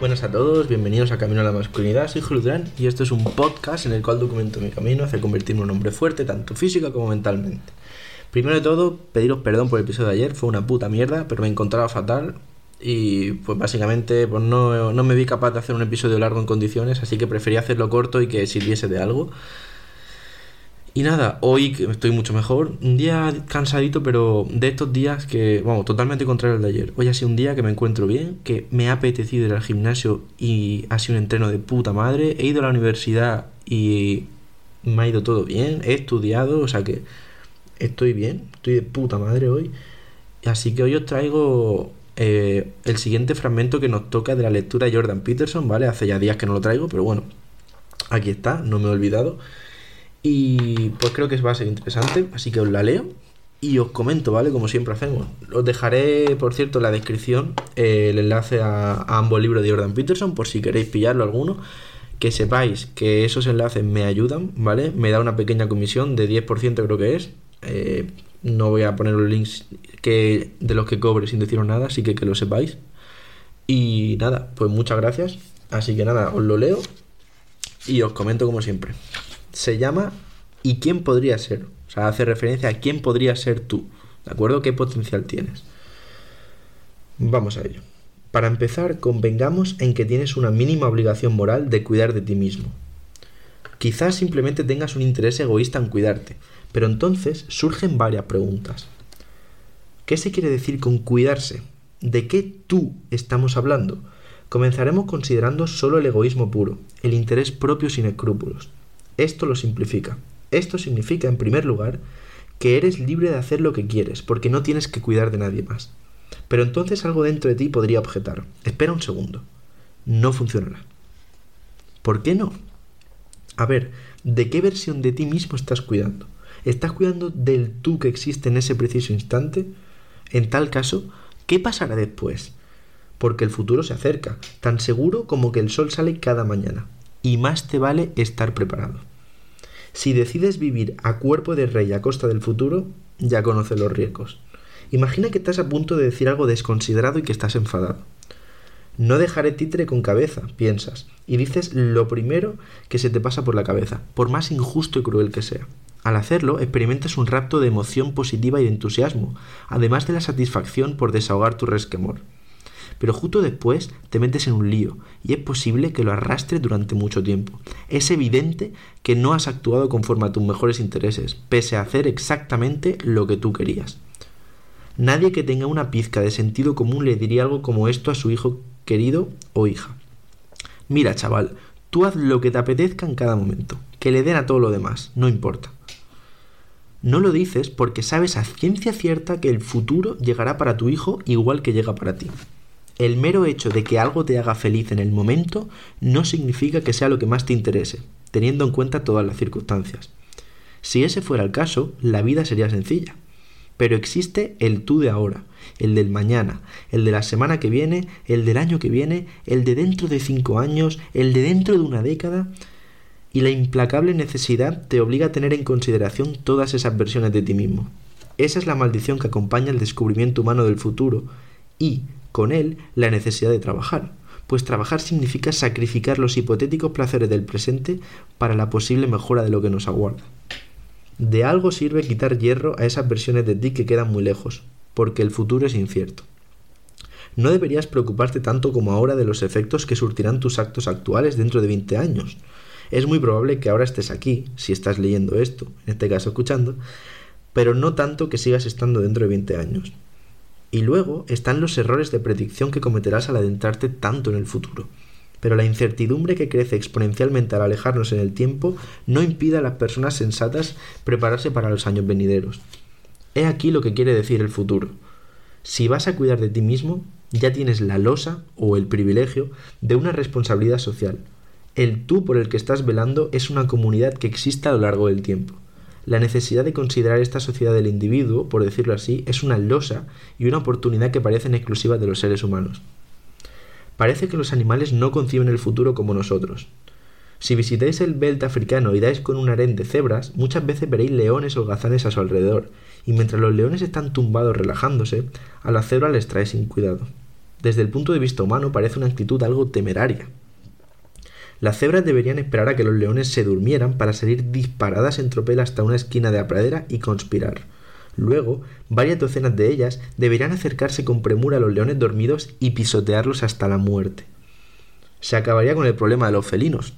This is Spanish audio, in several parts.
Buenas a todos, bienvenidos a Camino a la Masculinidad, soy Julio y este es un podcast en el cual documento mi camino hacia convertirme en un hombre fuerte, tanto física como mentalmente. Primero de todo, pediros perdón por el episodio de ayer, fue una puta mierda, pero me encontraba fatal y pues básicamente pues no, no me vi capaz de hacer un episodio largo en condiciones, así que preferí hacerlo corto y que sirviese de algo. Y nada, hoy estoy mucho mejor, un día cansadito, pero de estos días que, vamos, totalmente contrario al de ayer. Hoy ha sido un día que me encuentro bien, que me ha apetecido ir al gimnasio y ha sido un entreno de puta madre. He ido a la universidad y me ha ido todo bien, he estudiado, o sea que estoy bien, estoy de puta madre hoy. Así que hoy os traigo eh, el siguiente fragmento que nos toca de la lectura de Jordan Peterson, ¿vale? Hace ya días que no lo traigo, pero bueno, aquí está, no me he olvidado. Y pues creo que va a ser interesante, así que os la leo y os comento, ¿vale? Como siempre hacemos. Os dejaré, por cierto, en la descripción eh, el enlace a, ambos libros de Jordan Peterson, por si queréis pillarlo alguno. Que sepáis que esos enlaces me ayudan, ¿vale? Me da una pequeña comisión de 10% creo que es. Eh, no voy a poner los links que, de los que cobre sin deciros nada, así que que lo sepáis. Y nada, pues muchas gracias. Así que nada, os lo leo y os comento como siempre se llama ¿Y quién podría ser? O sea, hace referencia a quién podría ser tú. ¿De acuerdo? ¿Qué potencial tienes? Vamos a ello. Para empezar, convengamos en que tienes una mínima obligación moral de cuidar de ti mismo. Quizás simplemente tengas un interés egoísta en cuidarte, pero entonces surgen varias preguntas. ¿Qué se quiere decir con cuidarse? ¿De qué tú estamos hablando? Comenzaremos considerando solo el egoísmo puro, el interés propio sin escrúpulos. Esto lo simplifica. Esto significa, en primer lugar, que eres libre de hacer lo que quieres, porque no tienes que cuidar de nadie más. Pero entonces algo dentro de ti podría objetar. Espera un segundo. No funcionará. ¿Por qué no? A ver, ¿de qué versión de ti mismo estás cuidando? ¿Estás cuidando del tú que existe en ese preciso instante? En tal caso, ¿qué pasará después? Porque el futuro se acerca, tan seguro como que el sol sale cada mañana. Y más te vale estar preparado. Si decides vivir a cuerpo de rey a costa del futuro, ya conoces los riesgos. Imagina que estás a punto de decir algo desconsiderado y que estás enfadado. No dejaré títere con cabeza, piensas, y dices lo primero que se te pasa por la cabeza, por más injusto y cruel que sea. Al hacerlo, experimentas un rapto de emoción positiva y de entusiasmo, además de la satisfacción por desahogar tu resquemor pero justo después te metes en un lío y es posible que lo arrastres durante mucho tiempo. Es evidente que no has actuado conforme a tus mejores intereses, pese a hacer exactamente lo que tú querías. Nadie que tenga una pizca de sentido común le diría algo como esto a su hijo querido o hija. Mira, chaval, tú haz lo que te apetezca en cada momento, que le den a todo lo demás, no importa. No lo dices porque sabes a ciencia cierta que el futuro llegará para tu hijo igual que llega para ti. El mero hecho de que algo te haga feliz en el momento no significa que sea lo que más te interese, teniendo en cuenta todas las circunstancias. Si ese fuera el caso, la vida sería sencilla. Pero existe el tú de ahora, el del mañana, el de la semana que viene, el del año que viene, el de dentro de cinco años, el de dentro de una década, y la implacable necesidad te obliga a tener en consideración todas esas versiones de ti mismo. Esa es la maldición que acompaña el descubrimiento humano del futuro, y, con él la necesidad de trabajar, pues trabajar significa sacrificar los hipotéticos placeres del presente para la posible mejora de lo que nos aguarda. De algo sirve quitar hierro a esas versiones de ti que quedan muy lejos, porque el futuro es incierto. No deberías preocuparte tanto como ahora de los efectos que surtirán tus actos actuales dentro de 20 años. Es muy probable que ahora estés aquí, si estás leyendo esto, en este caso escuchando, pero no tanto que sigas estando dentro de 20 años. Y luego están los errores de predicción que cometerás al adentrarte tanto en el futuro. Pero la incertidumbre que crece exponencialmente al alejarnos en el tiempo no impide a las personas sensatas prepararse para los años venideros. He aquí lo que quiere decir el futuro. Si vas a cuidar de ti mismo, ya tienes la losa o el privilegio de una responsabilidad social. El tú por el que estás velando es una comunidad que existe a lo largo del tiempo. La necesidad de considerar esta sociedad del individuo, por decirlo así, es una losa y una oportunidad que parecen exclusivas de los seres humanos. Parece que los animales no conciben el futuro como nosotros. Si visitáis el belt africano y dais con un harén de cebras, muchas veces veréis leones o holgazanes a su alrededor, y mientras los leones están tumbados relajándose, a las cebras les trae sin cuidado. Desde el punto de vista humano parece una actitud algo temeraria. Las cebras deberían esperar a que los leones se durmieran para salir disparadas en tropel hasta una esquina de la pradera y conspirar. Luego, varias docenas de ellas deberían acercarse con premura a los leones dormidos y pisotearlos hasta la muerte. Se acabaría con el problema de los felinos.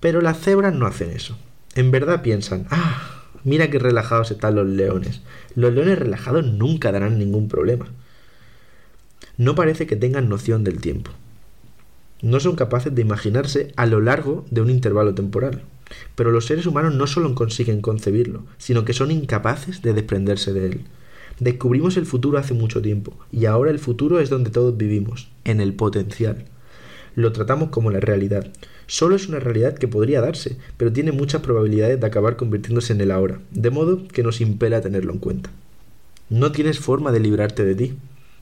Pero las cebras no hacen eso. En verdad piensan, ah, mira qué relajados están los leones. Los leones relajados nunca darán ningún problema. No parece que tengan noción del tiempo. No son capaces de imaginarse a lo largo de un intervalo temporal. Pero los seres humanos no solo consiguen concebirlo, sino que son incapaces de desprenderse de él. Descubrimos el futuro hace mucho tiempo, y ahora el futuro es donde todos vivimos, en el potencial. Lo tratamos como la realidad. Solo es una realidad que podría darse, pero tiene muchas probabilidades de acabar convirtiéndose en el ahora, de modo que nos impela a tenerlo en cuenta. No tienes forma de librarte de ti.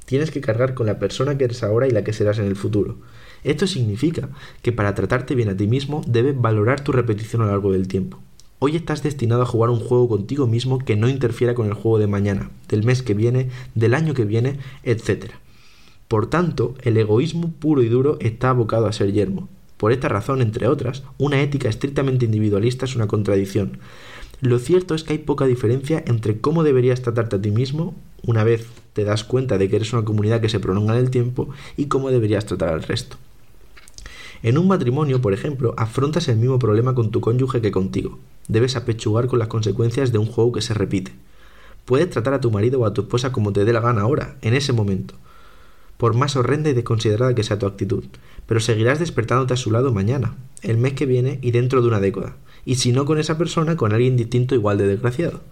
Tienes que cargar con la persona que eres ahora y la que serás en el futuro. Esto significa que para tratarte bien a ti mismo debes valorar tu repetición a lo largo del tiempo. Hoy estás destinado a jugar un juego contigo mismo que no interfiera con el juego de mañana, del mes que viene, del año que viene, etc. Por tanto, el egoísmo puro y duro está abocado a ser yermo. Por esta razón, entre otras, una ética estrictamente individualista es una contradicción. Lo cierto es que hay poca diferencia entre cómo deberías tratarte a ti mismo una vez te das cuenta de que eres una comunidad que se prolonga en el tiempo y cómo deberías tratar al resto. En un matrimonio, por ejemplo, afrontas el mismo problema con tu cónyuge que contigo. Debes apechugar con las consecuencias de un juego que se repite. Puedes tratar a tu marido o a tu esposa como te dé la gana ahora, en ese momento, por más horrenda y desconsiderada que sea tu actitud, pero seguirás despertándote a su lado mañana, el mes que viene y dentro de una década, y si no con esa persona, con alguien distinto igual de desgraciado.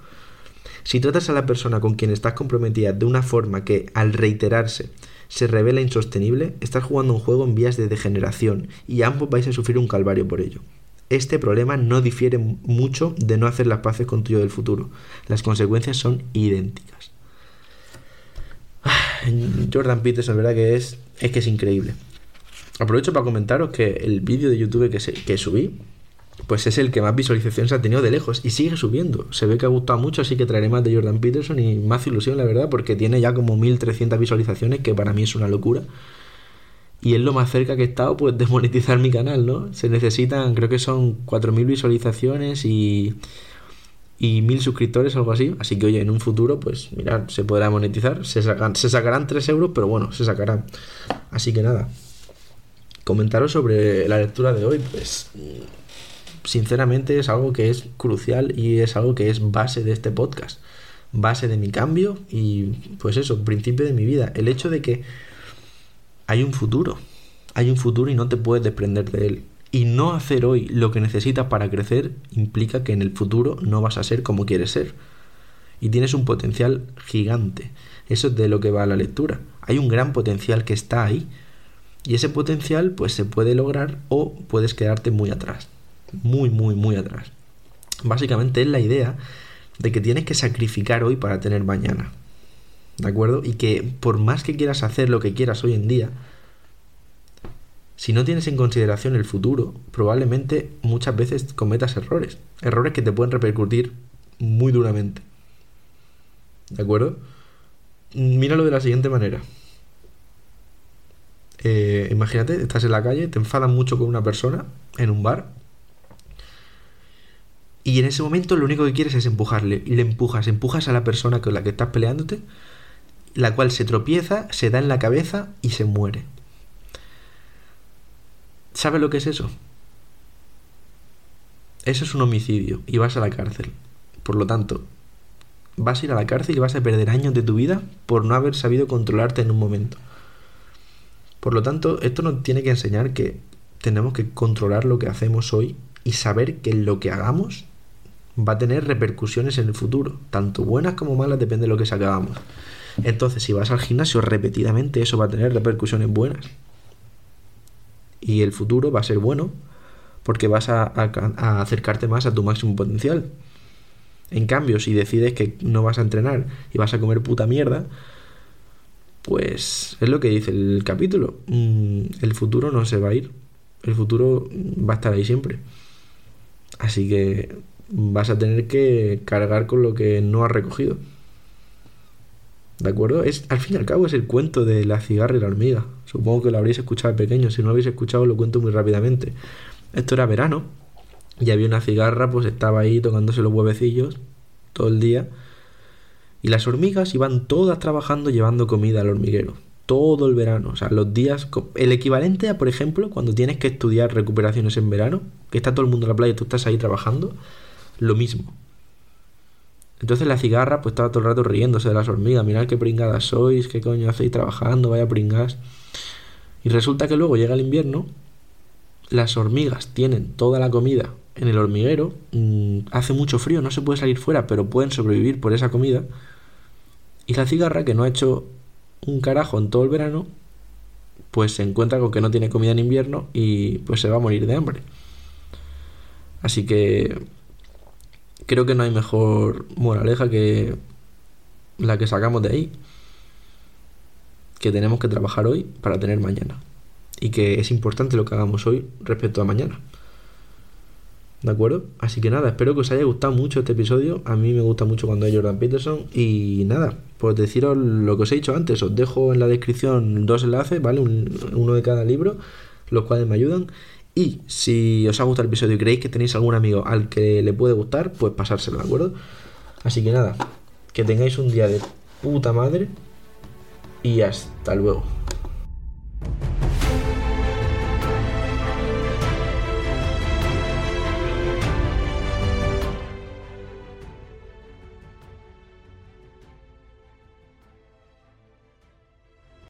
Si tratas a la persona con quien estás comprometida de una forma que, al reiterarse, se revela insostenible, estás jugando un juego en vías de degeneración y ambos vais a sufrir un calvario por ello. Este problema no difiere mucho de no hacer las paces con tuyo del futuro. Las consecuencias son idénticas. Ah, Jordan Peterson, verdad que es, es que es increíble. Aprovecho para comentaros que el vídeo de YouTube que, que subí pues es el que más visualizaciones ha tenido de lejos y sigue subiendo. Se ve que ha gustado mucho, así que traeré más de Jordan Peterson y más ilusión, la verdad, porque tiene ya como 1300 visualizaciones, que para mí es una locura. Y es lo más cerca que he estado, pues, de monetizar mi canal, ¿no? Se necesitan, creo que son 4000 visualizaciones y, y 1000 suscriptores, algo así. Así que, oye, en un futuro, pues, mirad, se podrá monetizar. Se, sacan, se sacarán 3 euros, pero bueno, se sacarán. Así que nada. Comentaros sobre la lectura de hoy, pues sinceramente es algo que es crucial y es algo que es base de este podcast, base de mi cambio y pues eso, principio de mi vida. El hecho de que hay un futuro, hay un futuro y no te puedes desprender de él. Y no hacer hoy lo que necesitas para crecer implica que en el futuro no vas a ser como quieres ser. Y tienes un potencial gigante. Eso es de lo que va la lectura. Hay un gran potencial que está ahí. Y ese potencial pues se puede lograr o puedes quedarte muy atrás muy, muy, muy atrás. Básicamente es la idea de que tienes que sacrificar hoy para tener mañana. ¿De acuerdo? Y que por más que quieras hacer lo que quieras hoy en día, si no tienes en consideración el futuro, probablemente muchas veces cometas errores. Errores que te pueden repercutir muy duramente. ¿De acuerdo? Míralo de la siguiente manera. Eh, imagínate, estás en la calle, te enfadas mucho con una persona en un bar y en ese momento lo único que quieres es empujarle. Y le empujas, empujas a la persona con la que estás peleándote, la cual se tropieza, se da en la cabeza y se muere. ¿Sabes lo que es eso? Eso es un homicidio y vas a la cárcel. Por lo tanto, vas a ir a la cárcel y vas a perder años de tu vida por no haber sabido controlarte en un momento. Por lo tanto, esto nos tiene que enseñar que tenemos que controlar lo que hacemos hoy y saber que lo que hagamos va a tener repercusiones en el futuro, tanto buenas como malas, depende de lo que sacamos. Entonces, si vas al gimnasio repetidamente, eso va a tener repercusiones buenas. Y el futuro va a ser bueno porque vas a, acercarte más a tu máximo potencial. En cambio, si decides que no vas a entrenar y vas a comer puta mierda, pues es lo que dice el capítulo. Mm, el futuro no se va a ir. El futuro va a estar ahí siempre. Así que vas a tener que cargar con lo que no has recogido. ¿De acuerdo? Es, al fin y al cabo es el cuento de la cigarra y la hormiga. Supongo que lo habréis escuchado de pequeño. Si no lo habéis escuchado, lo cuento muy rápidamente. Esto era verano. Y había una cigarra, pues estaba ahí tocándose los huevecillos todo el día. Y las hormigas iban todas trabajando llevando comida al hormiguero. Todo el verano. O sea, los días. El equivalente a, por ejemplo, cuando tienes que estudiar recuperaciones en verano, que está todo el mundo en la playa y tú estás ahí trabajando, lo mismo. Entonces la cigarra pues estaba todo el rato riéndose de las hormigas, mirad qué pringadas sois, qué coño hacéis trabajando, vaya pringas. Y resulta que luego llega el invierno, las hormigas tienen toda la comida en el hormiguero, mm, hace mucho frío, no se puede salir fuera, pero pueden sobrevivir por esa comida. Y la cigarra, que no ha hecho un carajo en todo el verano, pues se encuentra con que no tiene comida en invierno y pues se va a morir de hambre. Así que creo que no hay mejor moraleja que la que sacamos de ahí. Que tenemos que trabajar hoy para tener mañana. Y que es importante lo que hagamos hoy respecto a mañana. ¿De acuerdo? Así que nada, espero que os haya gustado mucho este episodio. A mí me gusta mucho cuando hay Jordan Peterson. Y nada, pues deciros lo que os he dicho antes. Os dejo en la descripción dos enlaces, ¿vale? uno de cada libro, los cuales me ayudan. Y si os ha gustado el episodio y creéis que tenéis algún amigo al que le puede gustar, pues pasárselo, ¿de acuerdo? Así que nada, que tengáis un día de puta madre y hasta luego.